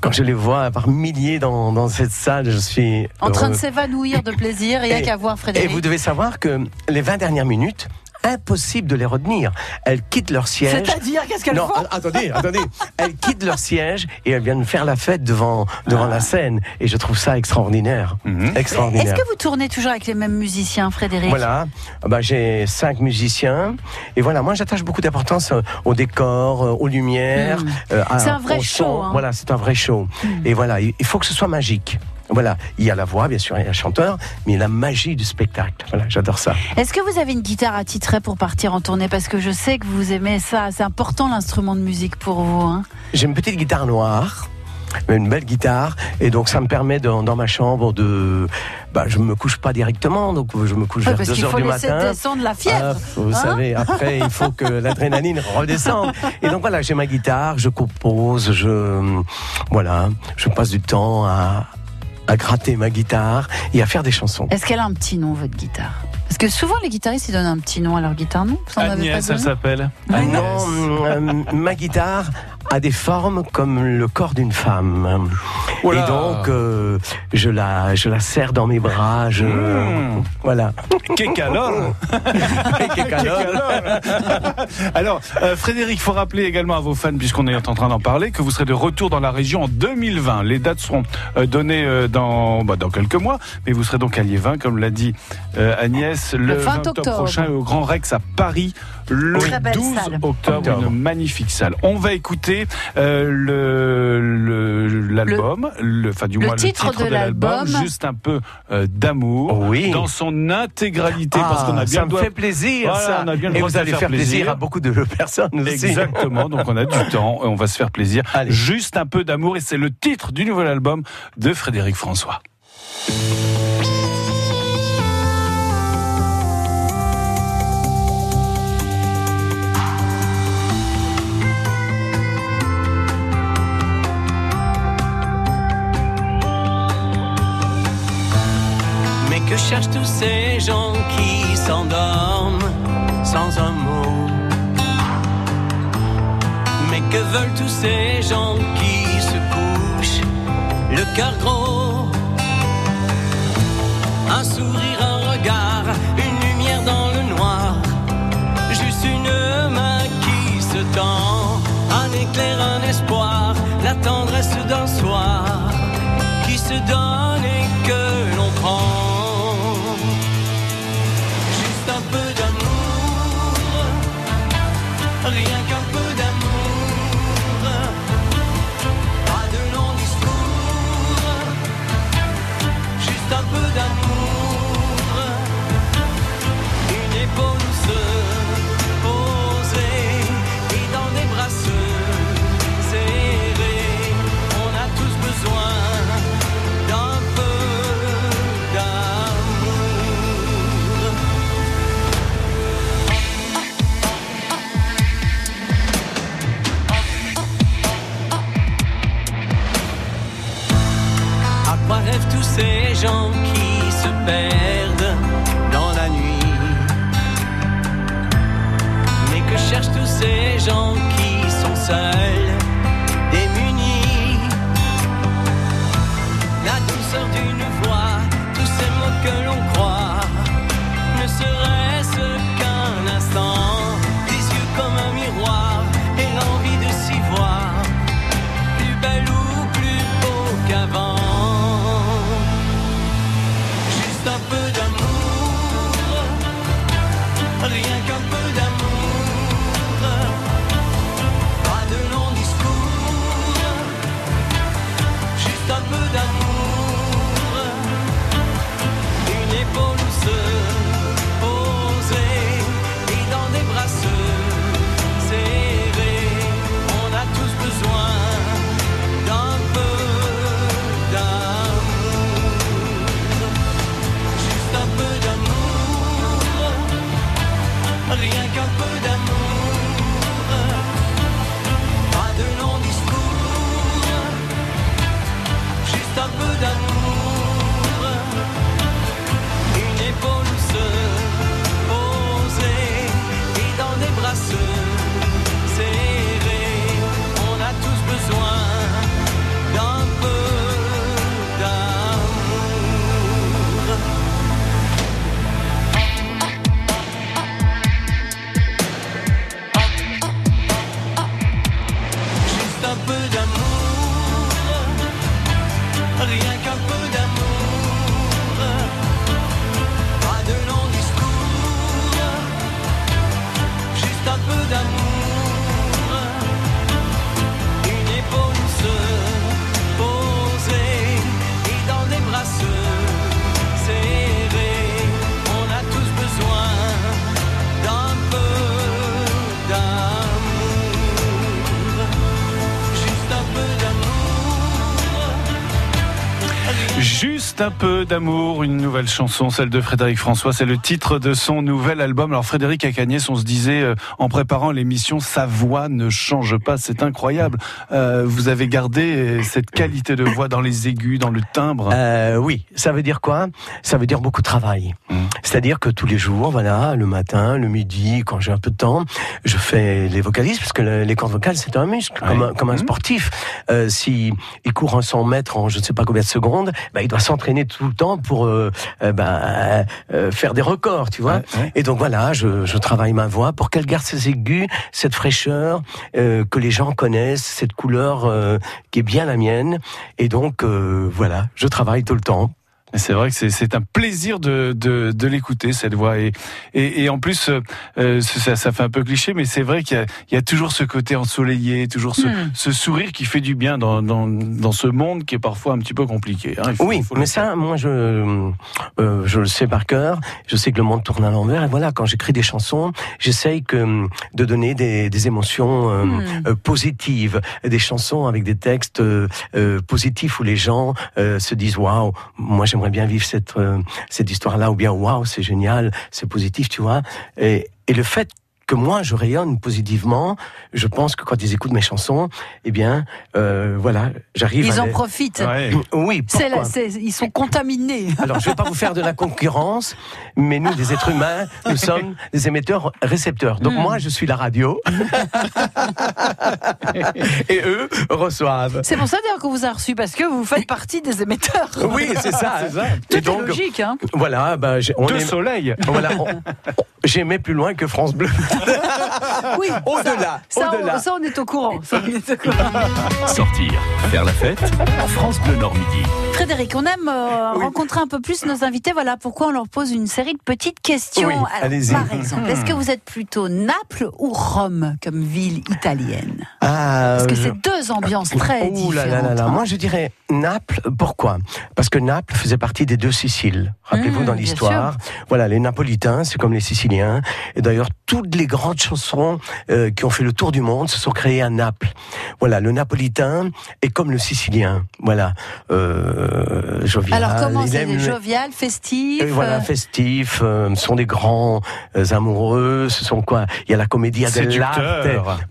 Quand je les vois par milliers dans, dans cette salle, je suis en train de s'évanouir de plaisir, il n'y a Et- qu'à voir Et Frédéric. vous devez savoir que les 20 dernières minutes, impossible de les retenir. Elles quittent leur siège. C'est-à-dire, qu'est-ce qu'elles non, font attendez, attendez. Elles quittent leur siège et elles viennent faire la fête devant, devant la scène. Et je trouve ça extraordinaire. Mhm. Extraordinaire. Est-ce que vous tournez toujours avec les mêmes musiciens, Frédéric? Voilà, Ah bah, j'ai cinq musiciens et voilà, moi j'attache beaucoup d'importance euh, au décor, euh, aux lumières. Mm. euh, à- C'est un vrai au show, hein. Voilà, c'est un vrai show. Et voilà, il il faut que ce soit magique. Voilà, il y a la voix, bien sûr, il y a le chanteur, mais la magie du spectacle. Voilà, j'adore ça. Est-ce que vous avez une guitare attitrée pour partir en tournée? Parce que je sais que vous aimez ça. C'est important l'instrument de musique pour vous. Hein J'ai une petite guitare noire. Une belle guitare et donc ça me permet dans, dans ma chambre de bah je me couche pas directement donc je me couche vers parce 2 qu'il heures du matin descendre la fièvre. Ah, vous hein savez, après, il faut que l'adrénaline redescende. Et donc voilà, j'ai ma guitare, je compose, je, voilà, je passe du temps à, à gratter ma guitare et à faire des chansons. Est-ce qu'elle a un petit nom, votre guitare? Parce que souvent, les guitaristes, ils donnent un petit nom à leur guitare, non? Vous en avez pas elle s'appelle. Ah non, euh, ma guitare a des formes comme le corps d'une femme. Voilà. Et donc, euh, je, la, je la serre dans mes bras. Je, Mmh. Voilà. Kékalor Alors, euh, Frédéric, faut rappeler également à vos fans, puisqu'on est en train d'en parler, que vous serez de retour dans la région en 2020. Les dates seront euh, données euh, dans, bah, dans quelques mois, mais vous serez donc à Liévin, comme l'a dit euh, Agnès, le, Le 20 octobre octobre. prochain au Grand Rex à Paris, le Très belle 12 salle. octobre, Octobre. une magnifique salle. On va écouter euh, l'album, le, enfin du le moins titre le titre de de l'album, juste un peu euh, d'amour, Oui. dans son intégralité, parce qu'on a Ah, bien ça le me fait plaisir, Voilà, ça. on a bien le et vous de allez faire plaisir. à beaucoup de personnes aussi. Exactement, donc on a du temps et on va se faire plaisir. Allez. Juste un peu d'amour et c'est le titre du nouvel album de Frédéric François. Que cherchent tous ces gens qui s'endorment sans un mot. Mais que veulent tous ces gens qui se couchent le cœur gros? Un sourire, un regard, une lumière dans le noir Juste une main qui se tend Un éclair, un espoir, la tendresse d'un soir Qui se donne Juste d'amour, une nouvelle chanson, celle de Frédéric François. C'est le titre de son nouvel album. Alors Frédéric Acagnès, on se disait euh, en préparant l'émission, sa voix ne change pas. C'est incroyable. Euh, vous avez gardé euh, cette qualité de voix dans les aigus, dans le timbre. Euh, oui, ça veut dire quoi? Ça veut dire beaucoup de travail. C'est-à-dire que tous les jours, voilà, le matin, le midi, quand j'ai un peu de temps, je fais les vocalises parce que le- les cordes vocales c'est un muscle, comme, un, comme un sportif. Si il court un 100 mètres en je ne sais pas combien de secondes, bah, il doit s'entraîner tout le temps pour euh, euh, bah, euh, faire des records, tu vois. Et donc voilà, je, je travaille ma voix pour qu'elle garde ses aigus, cette fraîcheur que les gens connaissent, cette couleur qui est bien la mienne. Et donc voilà, je travaille tout le temps. C'est vrai que c'est- c'est un plaisir de, de, de l'écouter cette voix et, et, et en plus euh, euh, ça, ça fait un peu cliché mais c'est vrai qu'il y, a- il y a toujours ce côté ensoleillé, toujours ce, Hmm. ce sourire qui fait du bien dans, dans, dans ce monde qui est parfois un petit peu compliqué. hein. Faut- Oui, mais ça, moi, je, euh, je le sais par cœur. Je sais que le monde tourne à l'envers. Et voilà, quand j'écris des chansons, j'essaye que de donner des, des émotions euh, Hmm. euh, positives, des chansons avec des textes euh, positifs où les gens euh, se disent waouh, moi j'aimerais bien vivre cette euh, cette histoire-là, ou bien waouh, c'est génial, c'est positif, tu vois. Et, et le fait que moi je rayonne positivement, je pense que quand ils écoutent mes chansons, eh bien, euh, voilà, j'arrive. Ils à en les- profitent. Oui. C'est la- pourquoi ils sont contaminés. alors, je vais pas vous faire de la concurrence, mais nous, des êtres humains, nous sommes des émetteurs récepteurs. Donc, Hmm. moi, je suis la radio. Et eux reçoivent. C'est pour ça d'ailleurs qu'on vous a reçu, parce que vous faites partie des émetteurs. Oui, c'est ça. Tout Et est donc, logique. Hein. Voilà, bah, j'ai- on Deux est- soleils. Voilà, on- j'aimais plus loin que France Bleu. Oui, Au-delà, ça, on- au-delà. ça, on est au courant. Ça, on est au courant. Sortir, faire la fête, France Bleu Nord Midi. Frédéric, on aime euh, rencontrer un peu plus nos invités. Voilà pourquoi on leur pose une série de petites questions. Oui, Alors, allez-y. par exemple, est-ce que vous êtes plutôt Naples ou Rome comme ville italienne Ah, Parce que je- c'est deux ambiances très là là différentes. là. hein. Moi, je dirais Naples. Pourquoi? Parce que Naples faisait partie des deux Siciles. Rappelez-vous Mmh, dans l'histoire. Voilà, les Napolitains, c'est comme les Siciliens. Et d'ailleurs, toutes les grandes chansons euh, qui ont fait le tour du monde se sont créées à Naples. Voilà, le Napolitain est comme le Sicilien. Voilà, euh, jovial. Alors comment c'est aime- jovial, festif et voilà, euh, festifs, euh, ce sont des grands euh, amoureux, ce sont quoi? Il y a la comédie dell'arte.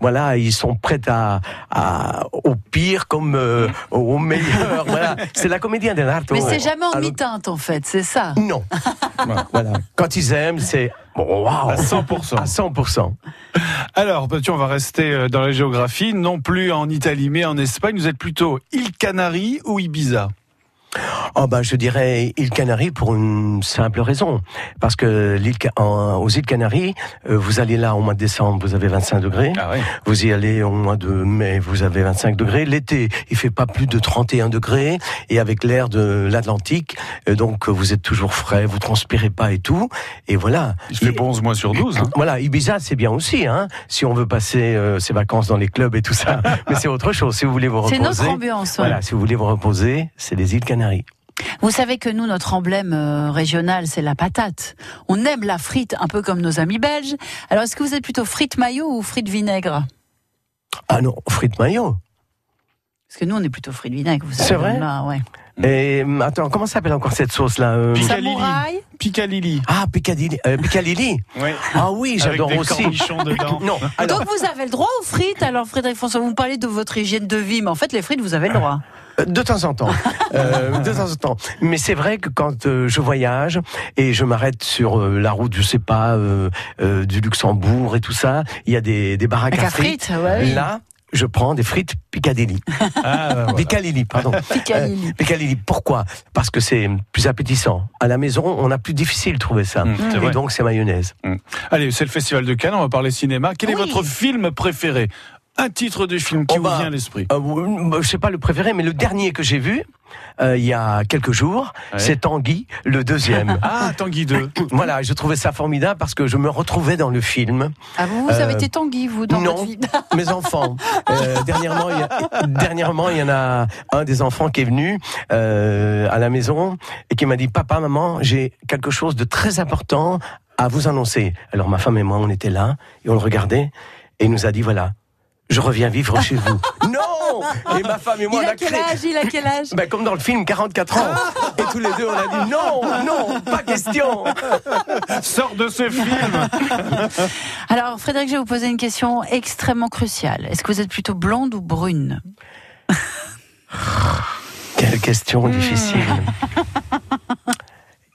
Voilà, ils sont prêts à, à au pire comme euh, au meilleur. voilà, c'est la comédie dell'arte. Mais c'est jamais en demi-teinte en fait, c'est ça? Non. voilà, quand ils aiment, c'est waouh, À 100%. à 100%. Alors, bah, tiens, on va rester euh, dans la géographie, non plus en Italie, mais en Espagne. Vous êtes plutôt île Canaries ou Ibiza? Oh bah je dirais îles Canaries pour une simple raison parce que l'île aux îles Canaries euh, vous allez là au mois de décembre vous avez 25 degrés Ah oui. vous y allez au mois de mai vous avez 25 degrés l'été il fait pas plus de 31 degrés et avec l'air de l'Atlantique euh, donc vous êtes toujours frais vous transpirez pas et tout et voilà Il fait bon 11 mois sur 12. hein. voilà, Ibiza, c'est bien aussi, hein, si on veut passer euh, ses vacances dans les clubs et tout ça. Mais c'est autre chose. Si vous voulez vous C'est reposer, notre ambiance. ouais. voilà, si vous voulez vous reposer, c'est les îles Canaries. Vous savez que nous, notre emblème euh, régional, c'est la patate. On aime la frite, un peu comme nos amis belges. Alors, est-ce que vous êtes plutôt frite maillot ou frite vinaigre? Ah non, frites maillot. Parce que nous, on est plutôt frite vinaigre. vous C'est savez, vrai? Là, ouais. Et hum, attends, comment s'appelle encore cette sauce là euh, Samouraï Picalili. Ah, Piccadilly. Euh. Oui. Ah oui, Avec j'adore des aussi. dedans. Non, alors, Donc, vous avez le droit aux frites. Alors, Frédéric François, vous me parlez de votre hygiène de vie, mais en fait, les frites, vous avez le droit. De temps en temps. Euh, de temps en temps. Mais c'est vrai que quand euh, je voyage et je m'arrête sur euh, la route, je sais pas, euh, euh, du Luxembourg et tout ça, il y a des, des baraques Avec à à frites. frites, ouais. Là, je prends des frites Piccadilly. Ah, voilà. Piccadilly, pardon. Piccadilly. Euh, Piccadilly. Pourquoi? Parce que c'est plus appétissant. À la maison, on a plus difficile de trouver ça. Mmh, et vrai. donc, c'est mayonnaise. Allez, c'est le Festival de Cannes, on va parler cinéma. Quel est votre film préféré? Un titre de film qui Oh vous bah, vient à l'esprit Euh, bah, je sais pas le préféré, mais le dernier que j'ai vu, euh, il y a quelques jours, Ouais. c'est Tanguy, le deuxième. Ah, Tanguy 2. voilà, je trouvais ça formidable parce que je me retrouvais dans le film. Ah, vous, vous Euh, avez été Tanguy, vous, dans non. votre vie Mes enfants. Euh, dernièrement, il y a, dernièrement, il y en a un des enfants qui est venu euh, à la maison et qui m'a dit Papa, maman, j'ai quelque chose de très important à vous annoncer. Alors ma femme et moi, on était là et on le regardait et il nous a dit voilà, je reviens vivre chez vous. Non Et ma femme et moi, il on a a quel créé. âge Il a quel âge Ben, comme dans le film 44 ans. Et tous les deux, on a dit non, non, pas question. Sors de ce film Alors, Frédéric, je vais vous poser une question extrêmement cruciale. Est-ce que vous êtes plutôt blonde ou brune Quelle question difficile.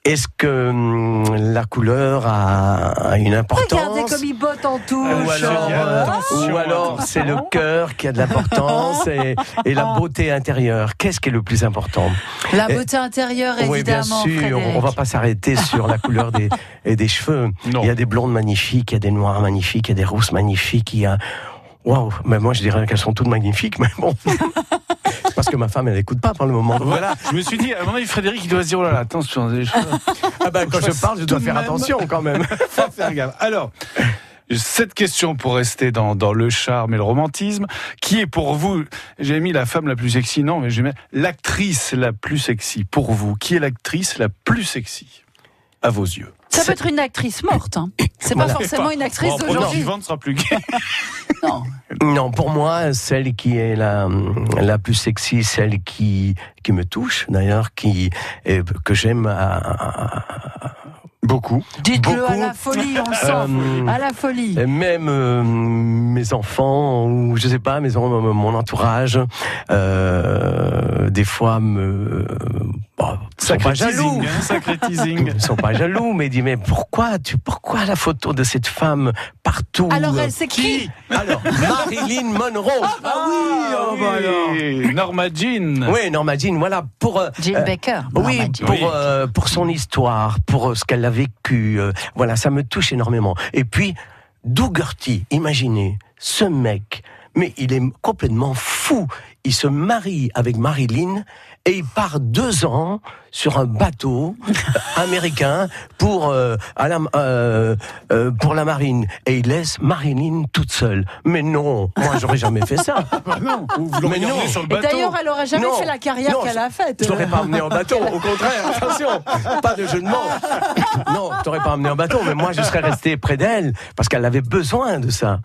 Est-ce que hum, la couleur a, a une importance? Regardez comme il botte en touche. ou alors, euh, ou alors c'est le cœur qui a de l'importance et, et la beauté intérieure. Qu'est-ce qui est le plus important? La Et- beauté intérieure, Oui, bien évidemment. sûr. Frédéric. On va pas s'arrêter sur la couleur des, et des cheveux. Non. Il y a des blondes magnifiques, il y a des noirs magnifiques, il y a des rousses magnifiques. Il y a waouh. Mais moi, je dirais qu'elles sont toutes magnifiques. Mais bon, parce que ma femme, elle n'écoute pas pour le moment. Donc Voilà, je me suis dit, à mon avis, Frédéric, il doit se dire, oh là là, attention, des choses. Ah ben, quand je parle, je dois faire même. attention quand même. Faut faire gaffe. Alors, cette question pour rester dans, dans le charme et le romantisme, qui est pour vous, j'ai mis la femme la plus sexy, non, mais j'ai mis l'actrice la plus sexy. Pour vous, qui est l'actrice la plus sexy? À vos yeux Ça peut être une actrice morte. Hein. C'est pas Voilà. forcément une actrice Bon, d'aujourd'hui. vivante sera plus gay. Non. Non, pour moi, celle qui est la, la plus sexy, celle qui, qui me touche, d'ailleurs, qui, que j'aime à- à- à- beaucoup. Dites-le à la folie, on le sent. Euh, À la folie. Et même euh, mes enfants ou je sais pas, mes mon entourage, euh, des fois me bon, sont Sacré pas jaloux. hein, sacré teasing. Ils sont pas jaloux, mais ils disent mais pourquoi tu pourquoi la photo de cette femme partout Alors, elle s'écrit Alors Marilyn Monroe. Ah, oui, oh, bah Norma Jean. Oui, Norma Jean, voilà pour euh, euh, Baker. oui, Norma Jean. pour, euh, pour son histoire, pour euh, ce qu'elle a vécu. euh, voilà, ça me touche énormément. Et puis, Dougherty, imaginez, ce mec, mais il est complètement fou. Il se marie avec Marilyn et il part deux ans sur un bateau américain pour, euh, à la, euh, euh, pour la marine. Et il laisse Marilyn toute seule. Mais non, moi j'aurais jamais fait ça. Bah non, vous Mais non. emmené sur le Et bateau. d'ailleurs, elle aurait jamais Non. fait la carrière Non, qu'elle a faite. Je t'aurais pas emmené en bateau, au contraire, attention, pas de jeu de mots. Non, je t'aurais pas emmené en bateau, mais moi je serais resté près d'elle, parce qu'elle avait besoin de ça.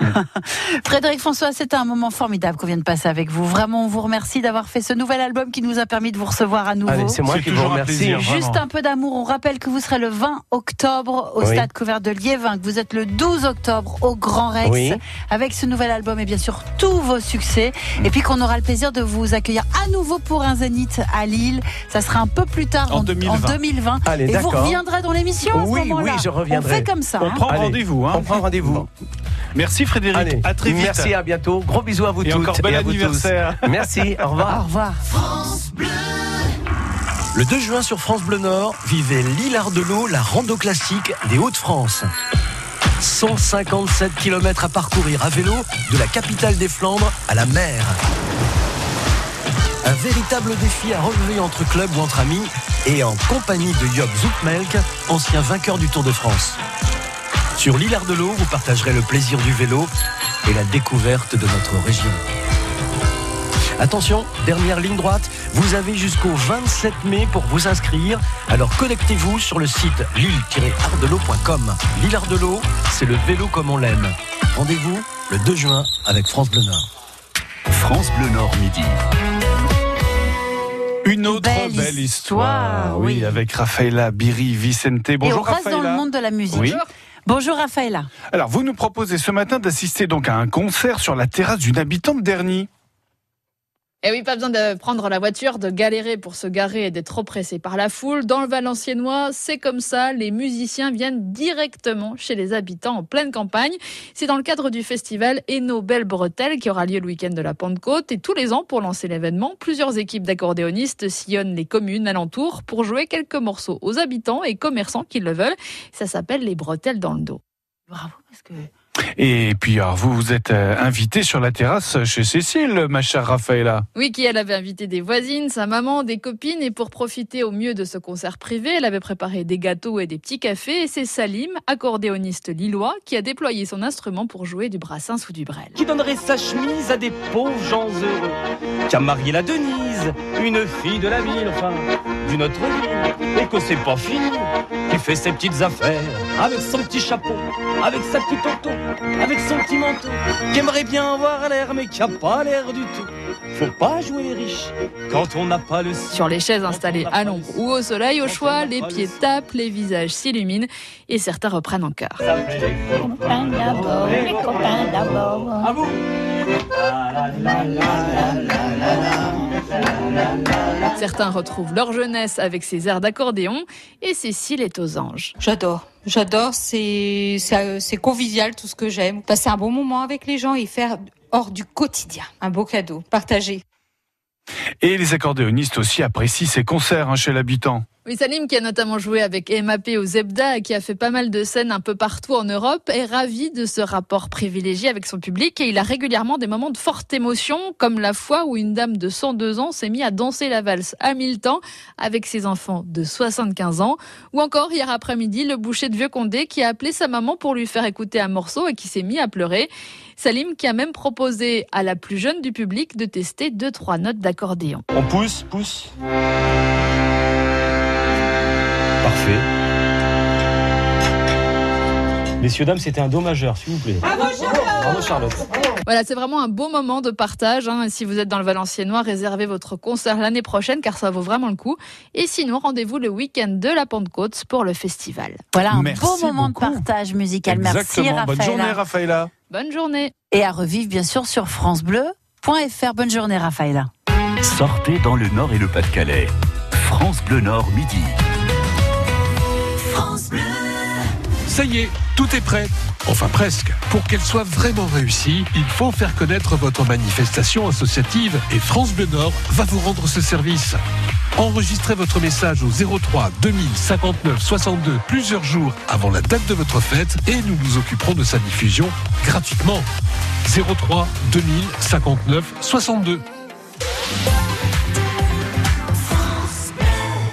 Frédéric François, c'était un moment formidable qu'on vient de passer avec vous. Vraiment, on vous remercie d'avoir fait ce nouvel album qui nous a permis de vous recevoir à nouveau. Allez, c'est moi C'est qui vous plaisir. Juste Vraiment. un peu d'amour. On rappelle que vous serez le 20 octobre au Oui. stade couvert de Liévin, que vous êtes le 12 octobre au Grand Rex Oui. avec ce nouvel album et bien sûr tous vos succès. Et puis qu'on aura le plaisir de vous accueillir à nouveau pour un Zénith à Lille. Ça sera un peu plus tard En 2020. 2020. Allez, et vous reviendrez dans l'émission à ce Oui, moment-là. oui, je reviendrai. On fait comme ça. On hein. prend rendez-vous. Hein. On prend rendez-vous. Merci Frédéric. Allez, à très vite. merci, à bientôt. Gros bisous à vous Et toutes encore bel et à vous anniversaire. tous. Merci, au revoir. Au revoir. Le 2 juin sur France Bleu Nord, l'Hilar de l'eau, la rando classique des Hauts-de-France. 157 km à parcourir à vélo de la capitale des Flandres à la mer. Un véritable défi à relever entre clubs ou entre amis et en compagnie de Job Zoutmelk, ancien vainqueur du Tour de France. Sur l'Hilar de l'eau, vous partagerez le plaisir du vélo et la découverte de notre région. Attention, dernière ligne droite, vous avez jusqu'au 27 mai pour vous inscrire. Alors connectez-vous sur le site lille-ardelot.com. Lille Ardelot, c'est le vélo comme on l'aime. Rendez-vous le 2 juin avec France Bleu Nord. France Bleu Nord Midi. Une autre Belle belle, histoire, histoire. Oui, oui. avec Rafaela Biri Vicente. et Bonjour on reste Rafaela. dans le monde de la musique. Oui. Bonjour Raphaëla. Alors, vous nous proposez ce matin d'assister donc à un concert sur la terrasse d'une habitante d'Ernie. Et oui, pas besoin de prendre la voiture, de galérer pour se garer et d'être trop pressé par la foule. Dans le Valenciennois, c'est comme ça. Les musiciens viennent directement chez les habitants en pleine campagne. C'est dans le cadre du festival Eno Belle Bretelle qui aura lieu le week-end de la Pentecôte. Et tous les ans, pour lancer l'événement, plusieurs équipes d'accordéonistes sillonnent les communes alentours pour jouer quelques morceaux aux habitants et commerçants qui le veulent. Ça s'appelle les bretelles dans le dos. Bravo, parce que Et puis, alors, vous vous êtes euh, invité sur la terrasse chez Cécile, ma chère Rafaela. Oui, qui elle avait invité des voisines, sa maman, des copines, et pour profiter au mieux de ce concert privé, elle avait préparé des gâteaux et des petits cafés, et c'est Salim, accordéoniste lillois, qui a déployé son instrument pour jouer du brassin ou du brel. qui donnerait sa chemise à des pauvres gens heureux. Qui a marié la Denise, une fille de la ville, enfin, notre vie et que c'est pas fini. Qui fait ses petites affaires avec son petit chapeau, avec sa petite auto, avec son petit manteau, qui aimerait bien avoir l'air mais qui a pas l'air du tout. Faut pas jouer les riches quand on n'a pas le Sur les chaises installées à l'ombre ou au soleil, au choix, les pieds tapent, les visages s'illuminent et certains reprennent en chœur. les copains d'abord. À vous Certains retrouvent leur jeunesse avec ses airs d'accordéon et Cécile est aux anges. J'adore. J'adore, c'est convivial tout ce que j'aime. Passer un bon moment avec les gens et faire hors du quotidien. Un beau cadeau. Partagé. Et les accordéonistes aussi apprécient ces concerts hein, chez l'habitant. Oui, Salim, qui a notamment joué avec MAP au Zebda et qui a fait pas mal de scènes un peu partout en Europe, est ravi de ce rapport privilégié avec son public et il a régulièrement des moments de forte émotion, comme la fois où une dame de 102 ans s'est mise à danser la valse à temps avec ses enfants de 75 ans, ou encore hier après-midi, le boucher de Vieux Condé qui a appelé sa maman pour lui faire écouter un morceau et qui s'est mis à pleurer. Salim qui a même proposé à la plus jeune du public de tester deux trois notes d'accordéon. On pousse, pousse. Parfait. Messieurs, dames, c'était un do majeur, s'il vous plaît. Bravo Charlotte. Voilà, c'est vraiment un beau moment de partage. hein. Si vous êtes dans le Valenciennois, réservez votre concert l'année prochaine car ça vaut vraiment le coup. Et sinon, rendez-vous le week-end de la Pentecôte pour le festival. Voilà un Merci beau moment beaucoup. de partage musical. Merci Exactement. Bonne journée, Raphaël. Raphaëla. Bonne journée. Et à revivre bien sûr sur francebleu.fr. Bonne journée Raphaël. Sortez dans le Nord et le Pas-de-Calais. France Bleu Nord midi. Ça y est, tout est prêt. Enfin presque. Pour qu'elle soit vraiment réussie, il faut faire connaître votre manifestation associative et France Bleu Nord va vous rendre ce service. Enregistrez votre message au 03 2059 62 plusieurs jours avant la date de votre fête et nous nous occuperons de sa diffusion gratuitement. 03 2059 62.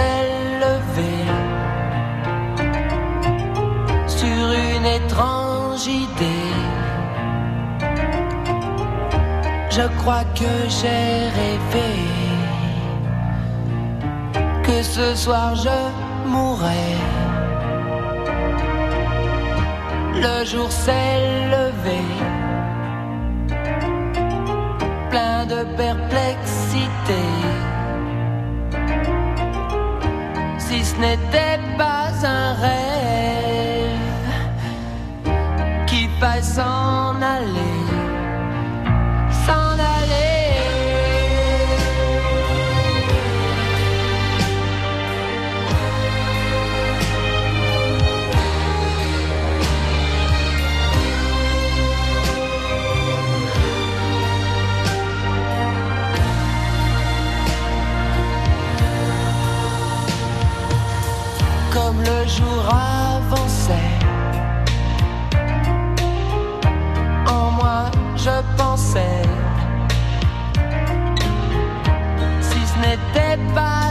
levé sur une étrange idée. Je crois que j'ai rêvé que ce soir je mourrais. Le jour s'est levé, plein de perplexité. Ce n'était pas un rêve qui faille s'en aller, Bye. by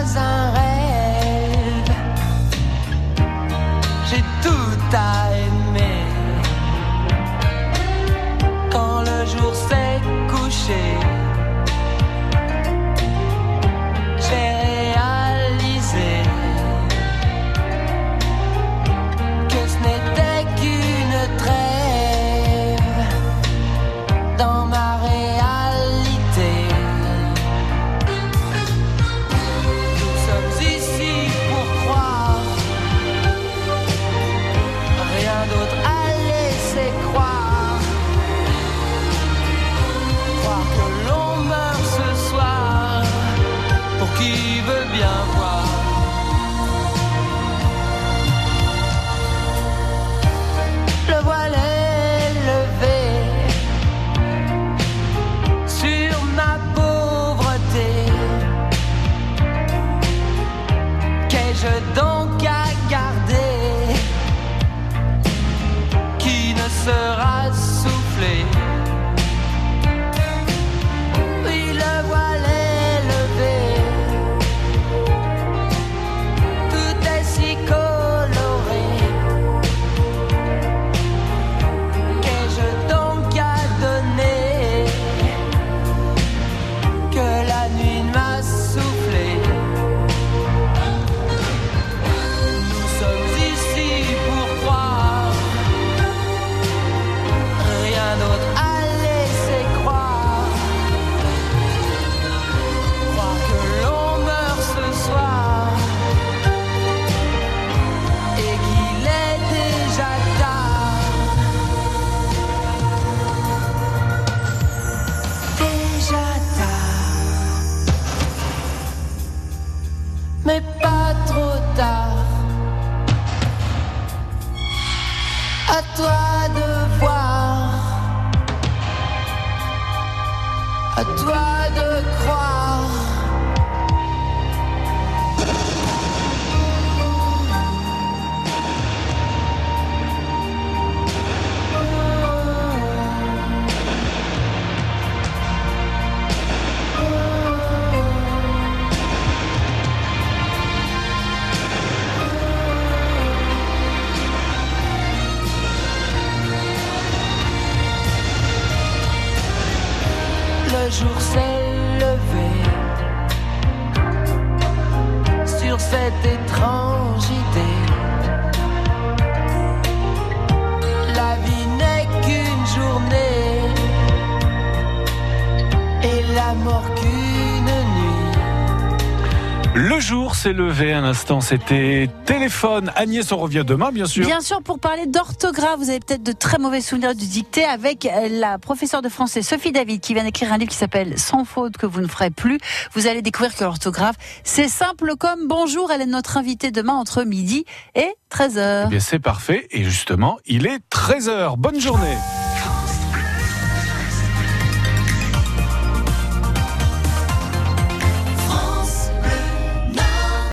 c'était téléphone. Agnès, on revient demain, bien sûr. Bien sûr, pour parler d'orthographe, vous avez peut-être de très mauvais souvenirs du dicté avec euh, la professeure de français Sophie David qui vient d'écrire un livre qui s'appelle Sans faute que vous ne ferez plus. Vous allez découvrir que l'orthographe, c'est simple comme bonjour. Elle est notre invitée demain entre midi et 13h. Eh bien, c'est parfait. Et justement, il est 13h. Bonne journée.